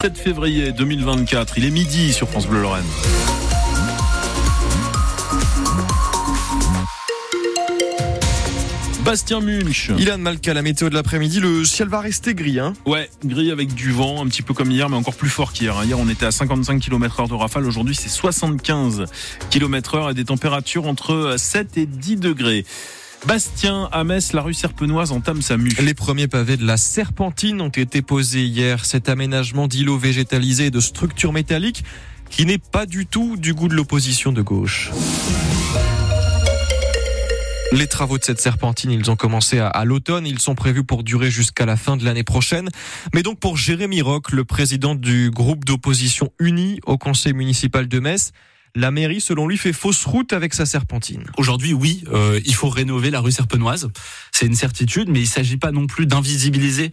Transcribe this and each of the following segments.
7 février 2024, il est midi sur France Bleu Lorraine. Bastien Munch. Ilan Malka, la météo de l'après-midi, le ciel va rester gris. Hein ouais, gris avec du vent, un petit peu comme hier, mais encore plus fort qu'hier. Hier, on était à 55 km heure de rafale. Aujourd'hui, c'est 75 km heure et des températures entre 7 et 10 degrés. Bastien, à Metz, la rue Serpenoise entame sa mue. Les premiers pavés de la Serpentine ont été posés hier. Cet aménagement d'îlots végétalisés et de structures métalliques qui n'est pas du tout du goût de l'opposition de gauche. Les travaux de cette serpentine, ils ont commencé à, l'automne. Ils sont prévus pour durer jusqu'à la fin de l'année prochaine. Mais donc pour Jérémy Roch, le président du groupe d'opposition uni au conseil municipal de Metz, la mairie, selon lui, fait fausse route avec sa serpentine. Aujourd'hui, oui, euh, il faut rénover la rue Serpenoise. C'est une certitude, mais il ne s'agit pas non plus d'invisibiliser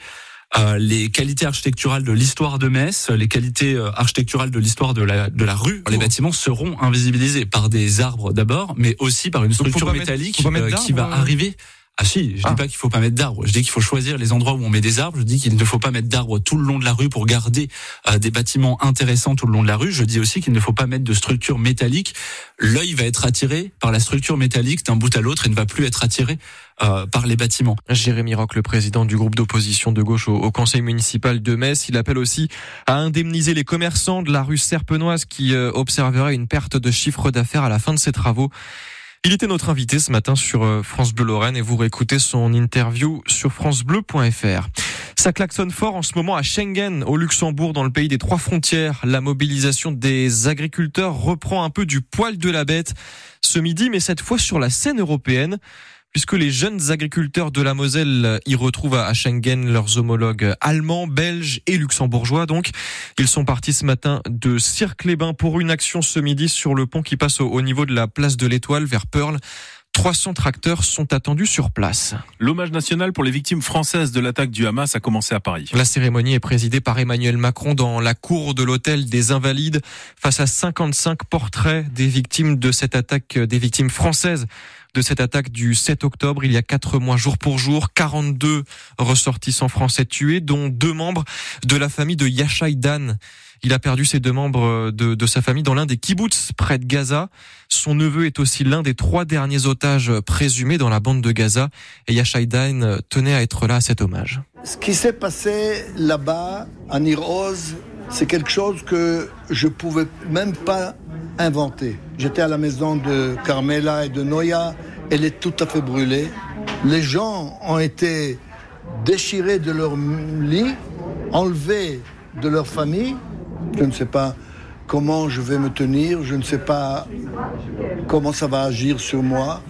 euh, les qualités architecturales de l'histoire de Metz, les qualités euh, architecturales de l'histoire de la, de la rue, les bâtiments seront invisibilisés par des arbres d'abord, mais aussi par une structure métallique euh, qui va arriver ah si, je dis ah. pas qu'il faut pas mettre d'arbres. Je dis qu'il faut choisir les endroits où on met des arbres. Je dis qu'il ne faut pas mettre d'arbres tout le long de la rue pour garder euh, des bâtiments intéressants tout le long de la rue. Je dis aussi qu'il ne faut pas mettre de structure métallique. L'œil va être attiré par la structure métallique d'un bout à l'autre et ne va plus être attiré euh, par les bâtiments. Jérémy Roch, le président du groupe d'opposition de gauche au, au, conseil municipal de Metz, il appelle aussi à indemniser les commerçants de la rue Serpenoise qui euh, observeraient une perte de chiffre d'affaires à la fin de ces travaux. Il était notre invité ce matin sur euh, France Bleu Lorraine et vous réécoutez son interview sur francebleu.fr. Ça klaxonne fort en ce moment à Schengen, au Luxembourg, dans le pays des trois frontières. La mobilisation des agriculteurs reprend un peu du poil de la bête ce midi, mais cette fois sur la scène européenne puisque les jeunes agriculteurs de la Moselle y retrouvent à Schengen leurs homologues allemands, belges et luxembourgeois. Donc, ils sont partis ce matin de Cirque-les-Bains pour une action ce midi sur le pont qui passe au niveau de la place de l'Étoile vers Pearl. 300 tracteurs sont attendus sur place. L'hommage national pour les victimes françaises de l'attaque du Hamas a commencé à Paris. La cérémonie est présidée par Emmanuel Macron dans la cour de l'hôtel des Invalides face à 55 portraits des victimes de cette attaque, des victimes françaises de cette attaque du 7 octobre, il y a quatre mois jour pour jour, 42 ressortissants français tués, dont deux membres de la famille de Yashai Dan. Il a perdu ses deux membres de, de sa famille dans l'un des kibbutz près de Gaza. Son neveu est aussi l'un des trois derniers otages présumés dans la bande de Gaza. Et Yashai Dan tenait à être là à cet hommage. Ce qui s'est passé là-bas, à Niroz, c'est quelque chose que je pouvais même pas inventer. J'étais à la maison de Carmela et de Noya, elle est tout à fait brûlée. Les gens ont été déchirés de leur lit, enlevés de leur famille. Je ne sais pas comment je vais me tenir, je ne sais pas comment ça va agir sur moi,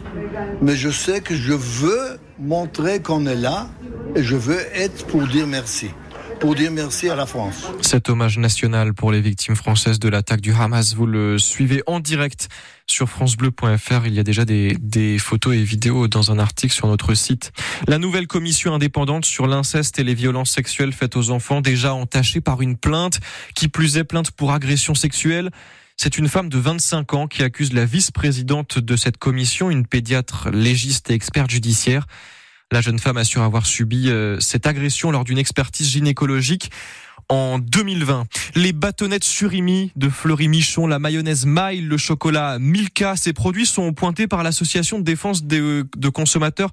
mais je sais que je veux montrer qu'on est là et je veux être pour dire merci pour dire merci à la France. Cet hommage national pour les victimes françaises de l'attaque du Hamas, vous le suivez en direct sur francebleu.fr. Il y a déjà des, des, photos et vidéos dans un article sur notre site. La nouvelle commission indépendante sur l'inceste et les violences sexuelles faites aux enfants, déjà entachée par une plainte, qui plus est plainte pour agression sexuelle. C'est une femme de 25 ans qui accuse la vice-présidente de cette commission, une pédiatre légiste et experte judiciaire. La jeune femme assure avoir subi euh, cette agression lors d'une expertise gynécologique en 2020. Les bâtonnettes surimi de Fleury Michon, la mayonnaise Maille, le chocolat Milka, ces produits sont pointés par l'association de défense de consommateurs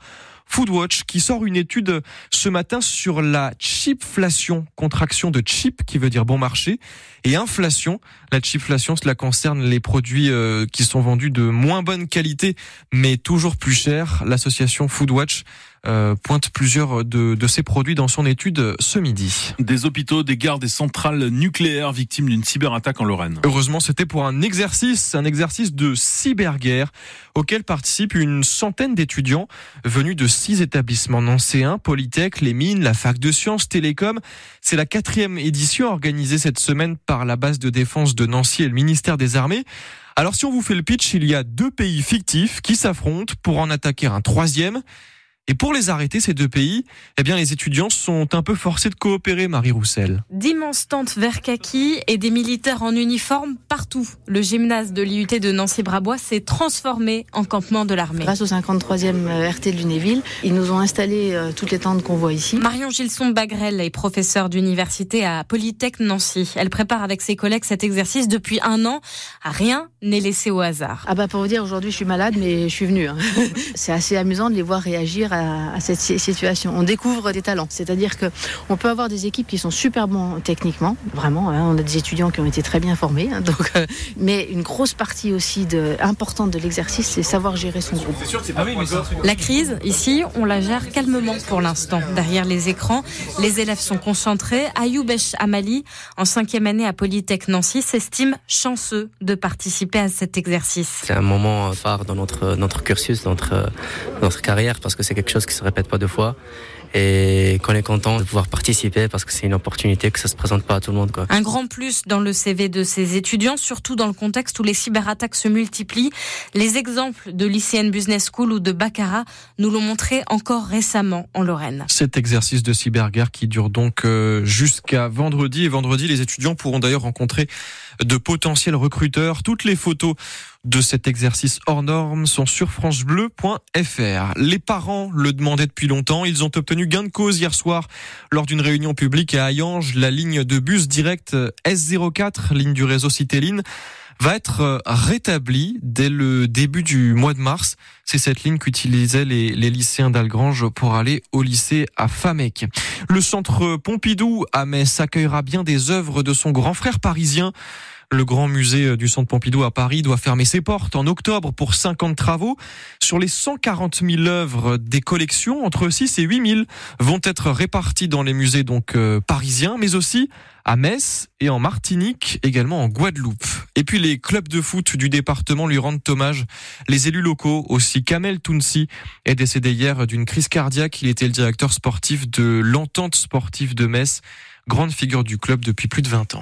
Foodwatch qui sort une étude ce matin sur la chipflation, contraction de chip qui veut dire bon marché, et inflation. La chipflation, cela concerne les produits euh, qui sont vendus de moins bonne qualité mais toujours plus chers. L'association Foodwatch euh, pointe plusieurs de, de ces produits dans son étude ce midi. Des hôpitaux, des gares, des centrales nucléaires victimes d'une cyberattaque en Lorraine. Heureusement, c'était pour un exercice, un exercice de cyberguerre auquel participent une centaine d'étudiants venus de six établissements nancéens, Polytech, les mines, la fac de sciences, Télécom. C'est la quatrième édition organisée cette semaine par la base de défense de Nancy et le ministère des Armées. Alors si on vous fait le pitch, il y a deux pays fictifs qui s'affrontent pour en attaquer un troisième. Et pour les arrêter, ces deux pays, eh bien, les étudiants sont un peu forcés de coopérer, Marie Roussel. D'immenses tentes vert kaki et des militaires en uniforme partout. Le gymnase de l'IUT de Nancy-Brabois s'est transformé en campement de l'armée. Grâce au 53e euh, RT de Lunéville, ils nous ont installé euh, toutes les tentes qu'on voit ici. Marion Gilson-Bagrel est professeure d'université à Polytech Nancy. Elle prépare avec ses collègues cet exercice depuis un an. Rien n'est laissé au hasard. Ah bah pour vous dire, aujourd'hui je suis malade, mais je suis venue. Hein. C'est assez amusant de les voir réagir à, cette situation. On découvre des talents, c'est-à-dire que on peut avoir des équipes qui sont super bons techniquement, vraiment. Hein. on a des étudiants qui ont été très bien formés, hein, donc, euh, mais une grosse partie aussi de, importante de l'exercice, c'est savoir gérer son groupe. la crise ici, on la gère calmement pour l'instant. Derrière les écrans, les élèves sont concentrés. Ayoubesh Amali, en cinquième année à Polytech Nancy, s'estime chanceux de participer à cet exercice. C'est un moment phare dans notre notre cursus, dans notre notre carrière, parce que c'est quelque chose qui se répète pas deux fois et qu'on est content de pouvoir participer parce que c'est une opportunité que ça se présente pas à tout le monde. Quoi. Un grand plus dans le CV de ces étudiants, surtout dans le contexte où les cyberattaques se multiplient. Les exemples de l'ICN Business School ou de Baccarat nous l'ont montré encore récemment en Lorraine. Cet exercice de cyberguerre qui dure donc euh, jusqu'à vendredi et vendredi, les étudiants pourront d'ailleurs rencontrer de potentiels recruteurs. Toutes les photos de cet exercice hors norme sont sur francebleu.fr. Les parents le demandaient depuis longtemps. Ils ont obtenu gain de cause hier soir lors d'une réunion publique à Hayange. La ligne de bus direct S04, ligne du réseau Citéline, va être rétablie dès le début du mois de mars. C'est cette ligne qu'utilisaient les, les, lycéens d'Algrange pour aller au lycée à Famec. Le centre Pompidou à Metz accueillera bien des œuvres de son grand frère parisien. Le grand musée euh, du Centre Pompidou à Paris doit fermer ses portes en octobre pour 50 travaux. Sur les 140 000 œuvres des collections, entre 6 et 8 000 vont être réparties dans les musées donc euh, parisiens, mais aussi à Metz et en Martinique, également en Guadeloupe. Et puis les clubs de foot du département lui rendent hommage. Les élus locaux aussi. Kamel Tounsi est décédé hier d'une crise cardiaque. Il était le directeur sportif de l'entente sportive de Metz, grande figure du club depuis plus de 20 ans.